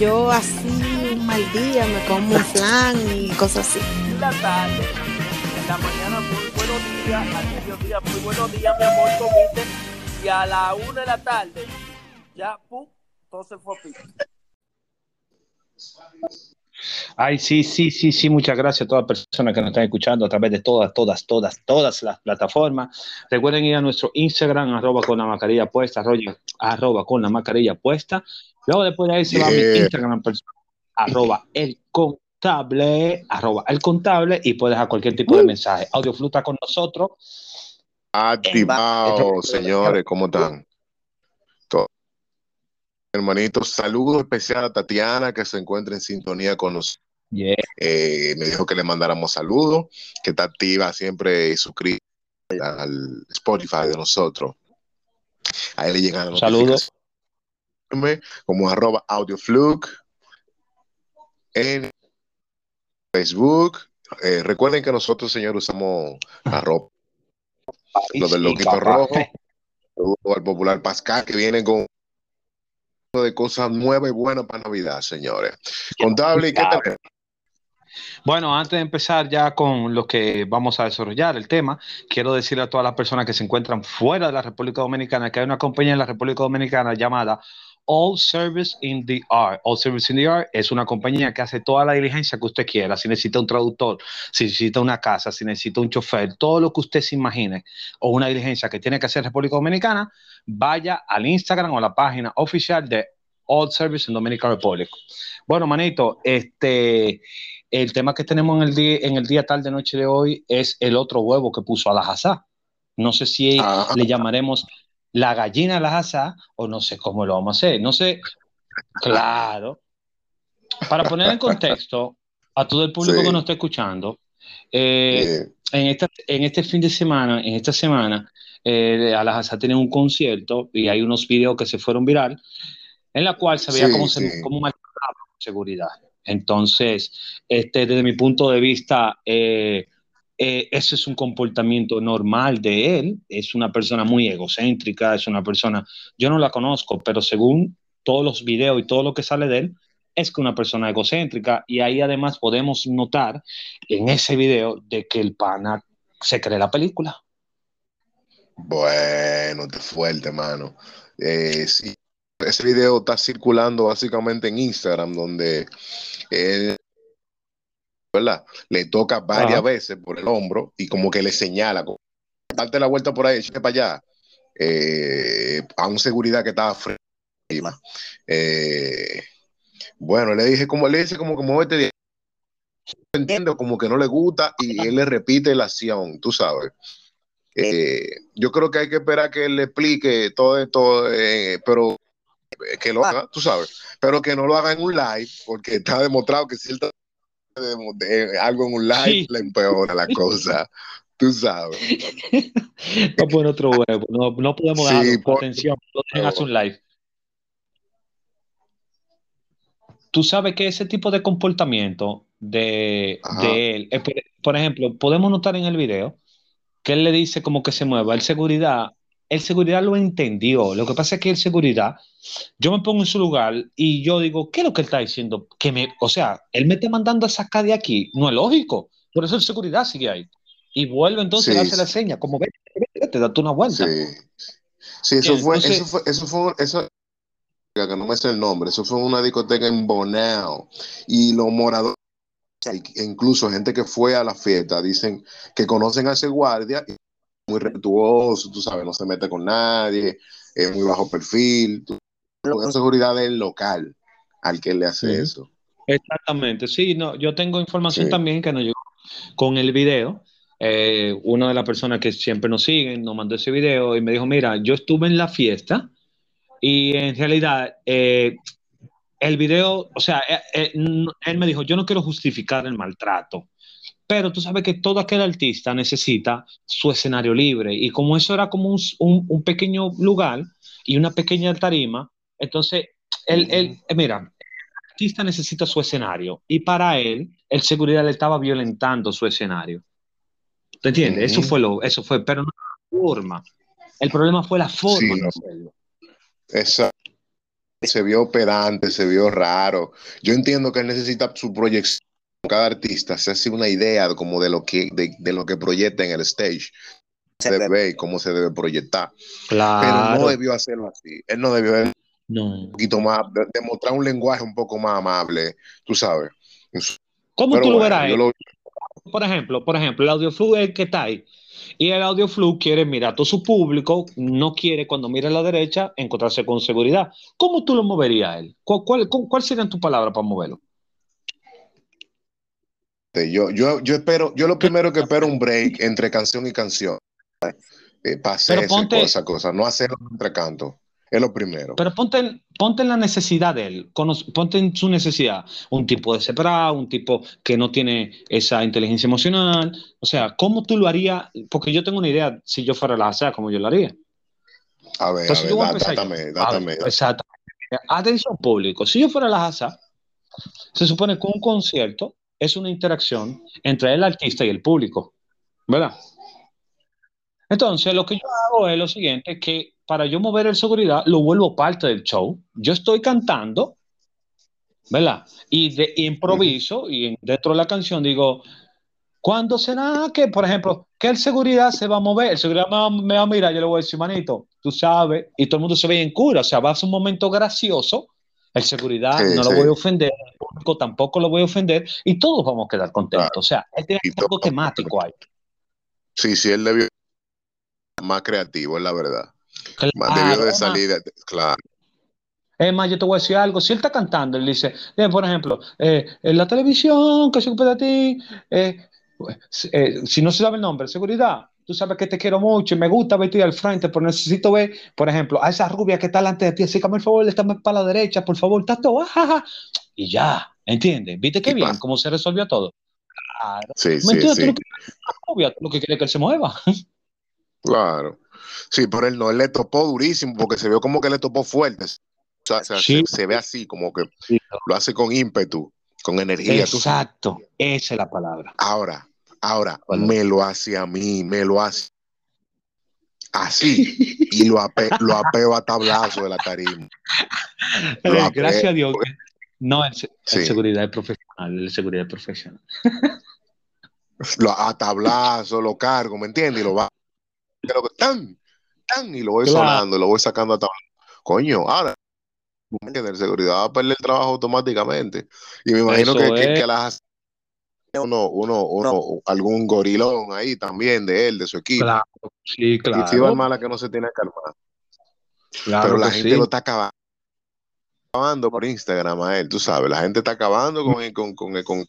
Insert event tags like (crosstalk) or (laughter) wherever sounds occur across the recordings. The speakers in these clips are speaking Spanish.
Yo así un mal día me como un flan y cosas así. la tarde, en la mañana muy buenos días, al mediodía muy buenos días, mi amor, comiste, y a la una de la tarde, ya, pum, todo se fue a pico. Ay, sí, sí, sí, sí, muchas gracias a todas las personas que nos están escuchando a través de todas, todas, todas, todas las plataformas. Recuerden ir a nuestro Instagram, arroba con la mascarilla puesta, arroba, arroba con la mascarilla puesta. Luego después de ahí se va a mi. Instagram arroba el contable, arroba el contable y puedes dejar cualquier tipo de mensaje. Audio Fluta con nosotros. Activado, señores, ¿cómo están? Todo. Hermanitos, saludo especial a Tatiana que se encuentra en sintonía con nosotros. Yeah. Eh, me dijo que le mandáramos saludos, que está activa siempre y suscrita al Spotify de nosotros. Ahí le llegan las Saludos. como arroba audiofluke en Facebook. Eh, recuerden que nosotros, señores, usamos arroba lo del loquito rojo, saludo al popular Pascal que viene con de cosas nuevas y buenas para Navidad, señores. Contable, ¿qué tal? Bueno, antes de empezar ya con lo que vamos a desarrollar el tema, quiero decirle a todas las personas que se encuentran fuera de la República Dominicana que hay una compañía en la República Dominicana llamada All Service in the Art. All Service in the Art es una compañía que hace toda la diligencia que usted quiera. Si necesita un traductor, si necesita una casa, si necesita un chofer, todo lo que usted se imagine o una diligencia que tiene que hacer República Dominicana, vaya al Instagram o a la página oficial de All Service in Dominican Republic. Bueno, manito, este, el tema que tenemos en el día, en el día tarde noche de hoy es el otro huevo que puso a la Hazá. No sé si Ah. le llamaremos la gallina a la Hazá o no sé cómo lo vamos a hacer. No sé, claro. Para poner en contexto a todo el público Sí. que nos está escuchando, eh, en, esta, en este fin de semana, en esta semana, eh, Alajazá tiene un concierto y hay unos videos que se fueron viral en la cual se veía Sí, cómo, se, sí. cómo maltrataba seguridad. Entonces, este, desde mi punto de vista, eh, eh, es un comportamiento normal de él. Es una persona muy egocéntrica, es una persona, yo no la conozco, pero según todos los videos y todo lo que sale de él, es que una persona egocéntrica y ahí además podemos notar en ese video de que el pana se cree la película. bueno, te fuerte, mano. Eh, sí, ese video está circulando básicamente en Instagram, donde ¿verdad? Le toca varias Ajá. veces por el hombro y como que le señala, date la vuelta por ahí, échate para allá. Eh, a un seguridad que estaba frente. Eh, bueno, le dije como le dice como como muévete de ahí. entiende como que no le gusta y él le repite la acción, tú sabes. Eh, yo creo que hay que esperar que él le explique todo esto, eh, pero que lo haga, tú sabes, pero que no lo haga en un live, porque está demostrado que si él está de- de- algo en un live, Sí. le empeora la cosa, tú sabes. (laughs) No pone otro huevo, no, no podemos Sí, dejarlo. por- Atención, no un live. Tú sabes que ese tipo de comportamiento de, de él, eh, por, por ejemplo, podemos notar en el video que él le dice como que se mueva. El seguridad, el seguridad lo entendió. Lo que pasa es que el seguridad, yo me pongo en su lugar y yo digo, ¿qué es lo que él está diciendo? Que me, o sea, él me está mandando a sacar de aquí. No es lógico. Por eso el seguridad sigue ahí. Y vuelve entonces Sí, a hacer la seña, como vete, vete, vete, date una vuelta. Sí, sí eso fue, eso fue, eso fue, eso, que no me sé el nombre, eso fue una discoteca en Bonao y los moradores, incluso gente que fue a la fiesta, dicen que conocen a ese guardia, y muy respetuoso, tú sabes, no se mete con nadie, es muy bajo perfil, tú- la seguridad del local al que le hace eso. Exactamente, sí, no, yo tengo información Sí. también que nos llegó con el video. Eh, una de las personas que siempre nos siguen nos mandó ese video y me dijo, mira, yo estuve en la fiesta y en realidad eh, el video, o sea, eh, eh, él me dijo, yo no quiero justificar el maltrato, Pero tú sabes que todo aquel artista necesita su escenario libre y como eso era como un, un- un pequeño lugar y una pequeña tarima, entonces, él, él, eh, mira, el artista necesita su escenario y para él, el seguridad le estaba violentando su escenario. ¿Te entiendes? Eso fue lo, eso fue, pero no la forma. El problema fue la forma Sí, no. Esa, se vio pedante, se vio raro. Yo entiendo que él necesita su proyección. Cada artista se hace una idea como de lo que, de, de lo que proyecta en el stage. Se debe y cómo se debe proyectar. Pero Claro. no debió hacerlo así. Él no debió un No. poquito más, de- demostrar un lenguaje un poco más amable, tú sabes. ¿Cómo Pero tú lo bueno, verás? eh? lo- Por ejemplo, por ejemplo, el audioflu es el que está ahí. Y el audioflu quiere mirar a todo su público, no quiere cuando mira a la derecha encontrarse con seguridad. ¿Cómo tú lo moverías a él? ¿Cuál, cuál, cuál serían tus palabras para moverlo? Yo, yo, yo espero, yo lo primero que espero un break entre canción y canción. Eh, hacer Pero ponte- esa cosa, no hacerlo entre cantos. Es lo primero. Pero ponte, ponte en la necesidad de él, ponte en su necesidad. Un tipo desesperado, un tipo que no tiene esa inteligencia emocional. O sea, ¿cómo tú lo harías? Porque yo tengo una idea, si yo fuera la ASA, cómo yo lo haría. a ver, Entonces ver, dátame, A ver, dátame. Exactamente. Atención público. Si yo fuera la ASA, se supone que un concierto es una interacción entre el artista y el público, ¿verdad? Entonces, lo que yo hago es lo siguiente, que para yo mover el seguridad, lo vuelvo parte del show. Yo estoy cantando, ¿verdad? Y, de, improviso, y en- dentro de la canción digo, ¿cuándo será que, por ejemplo, que el seguridad se va a mover? El seguridad me va, me va a mirar, yo le voy a decir, manito, tú sabes, y todo el mundo se ve en cura, o sea, va a ser un momento gracioso. El seguridad Sí, no lo voy a ofender, el público tampoco lo voy a ofender, y todos vamos a quedar contentos. Claro. O sea, él tiene algo temático ahí. Sí, sí, él debió más creativo, es la verdad. Más Claro, debió de más, salir, de- claro. Es más, yo te voy a decir algo. Si él está cantando, él dice, eh, por ejemplo, eh, en la televisión, que se ocupe de ti, eh, eh, si no se sabe el nombre, seguridad, tú sabes que te quiero mucho y me gusta verte al frente, pero necesito ver, por ejemplo, a esa rubia que está delante de ti, así que por favor, está más para la derecha, por favor, está todo, ajaja. y ya, ¿entiendes? ¿Viste qué bien pasa. cómo se resolvió todo? Claro. Sí, ¿Me sí, entiendes? Tú sí, lo que rubia, tú lo que quieres es que él se mueva. claro. Sí, pero él no, él le topó durísimo porque se vio como que le topó fuerte. O sea, Sí. se, se ve así, como que lo hace con ímpetu, con energía. Exacto, esa es la palabra. Ahora, ahora, Bueno. me lo hace a mí, me lo hace así (laughs) y lo, ape, lo apeo a tablazo de la tarima. (laughs) Apeo. gracias a Dios. No, el, el Sí. seguridad es profesional, el seguridad es profesional. Lo, a tablazo, lo cargo, ¿me entiendes? Y lo va, que- tan, tan, y lo voy Claro. sonando, lo voy sacando a tablazo. Coño, ahora, el seguridad va a perder el trabajo automáticamente. Y me imagino que, que, que las uno, uno, uno, algún gorilón ahí también de él, de su equipo. Claro, sí, Y si va claro. mala que no se tiene que calmar. Claro Pero la gente sí. lo está acabando acabando por Instagram a él, tú sabes, la gente está acabando con, con, con, con-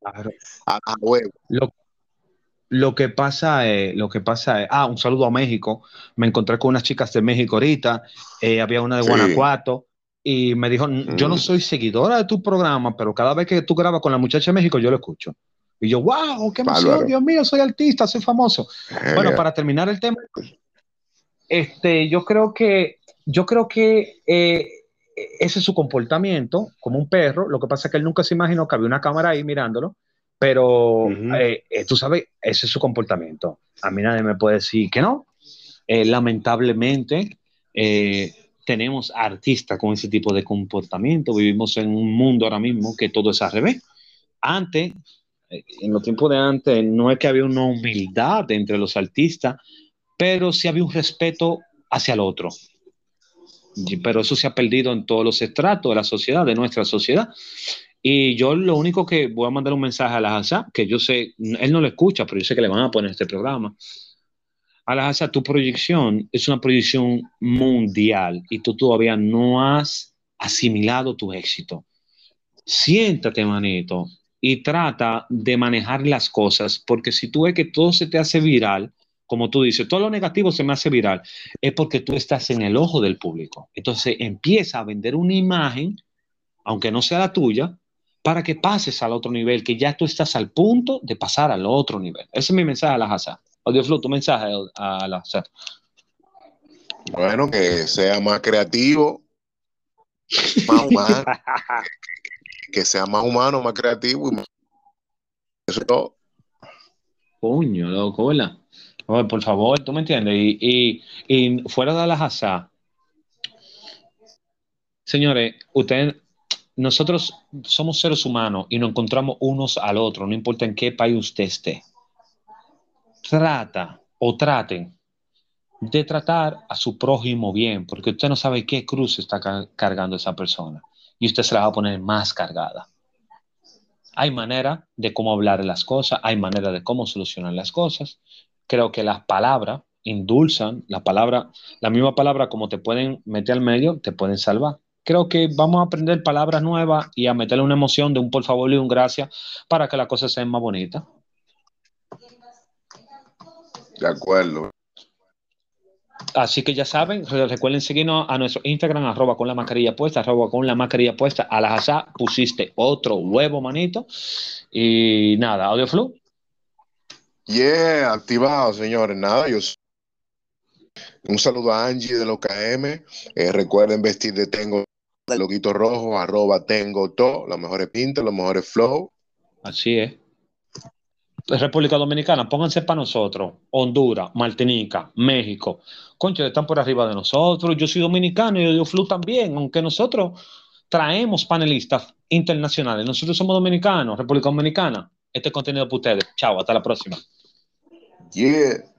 Claro. a, a huevo. Lo, lo que pasa es, lo que pasa es, ah, un saludo a México. Me encontré con unas chicas de México ahorita, eh, había una de Sí. Guanajuato, y me dijo, yo no Mm. soy seguidora de tu programa, pero cada vez que tú grabas con la muchacha de México, yo lo escucho. Y yo, wow, qué emoción, Bárbaro. Dios mío, soy artista, soy famoso. Bueno, Eh, para terminar el tema, este, yo creo que, yo creo que eh, ese es su comportamiento, como un perro. Lo que pasa es que él nunca se imaginó que había una cámara ahí mirándolo, pero Ujú. eh, eh, tú sabes, ese es su comportamiento. A mí nadie me puede decir que no. Eh, lamentablemente, eh, tenemos artistas con ese tipo de comportamiento. Vivimos en un mundo ahora mismo que todo es al revés. Antes, eh, en los tiempos de antes, no es que había una humildad entre los artistas, pero sí había un respeto hacia el otro. Pero eso se ha perdido en todos los estratos de la sociedad, de nuestra sociedad. Y yo lo único que voy a mandar un mensaje a la Hazá, que yo sé, él no lo escucha, pero yo sé que le van a poner este programa. A la Hazá, tu proyección es una proyección mundial y tú todavía no has asimilado tu éxito. Siéntate, manito, y trata de manejar las cosas, porque si tú ves que todo se te hace viral, como tú dices, todo lo negativo se me hace viral, es porque tú estás en el ojo del público. Entonces empieza a vender una imagen, aunque no sea la tuya, para que pases al otro nivel, que ya tú estás al punto de pasar al otro nivel. Ese es mi mensaje a. Audioflow, tu mensaje a la. Bueno, que sea más creativo, más humano, (laughs) que sea más humano, más creativo y más... Eso es todo. Coño, loco, ¿verdad? Oye, por favor, tú me entiendes. Y, y, y fuera de la Hazard, señores, ustedes, nosotros somos seres humanos y nos encontramos unos al otro, no importa en qué país usted esté. Trata o traten de tratar a su prójimo bien, porque usted no sabe qué cruz está ca- cargando esa persona y usted se la va a poner más cargada. Hay manera de cómo hablar las cosas, hay manera de cómo solucionar las cosas. Creo que las palabras indulzan, la palabra, la misma palabra como te pueden meter al medio, te pueden salvar. Creo que vamos a aprender palabras nuevas y a meterle una emoción de un por favor y un gracias para que la cosa sea más bonita. De acuerdo. Así que ya saben, re- recuerden seguirnos a nuestro Instagram, arroba con la mascarilla puesta, arroba con la mascarilla puesta. A la pusiste otro huevo, manito. Y nada, audio flu. Yeah, activado, señores. Nada, yo. Un saludo a Angie de los KM. Eh, recuerden vestir de Tengo el loguito rojo, arroba Tengo todo, los mejores pintas, los mejores flow. Así es. República Dominicana, pónganse para nosotros. Honduras, Martinica, México. Concho, están por arriba de nosotros. Yo soy dominicano y audio flu también, aunque nosotros traemos panelistas internacionales. Nosotros somos dominicanos, República Dominicana. Este contenido para ustedes. Chao, hasta la próxima. Yeah.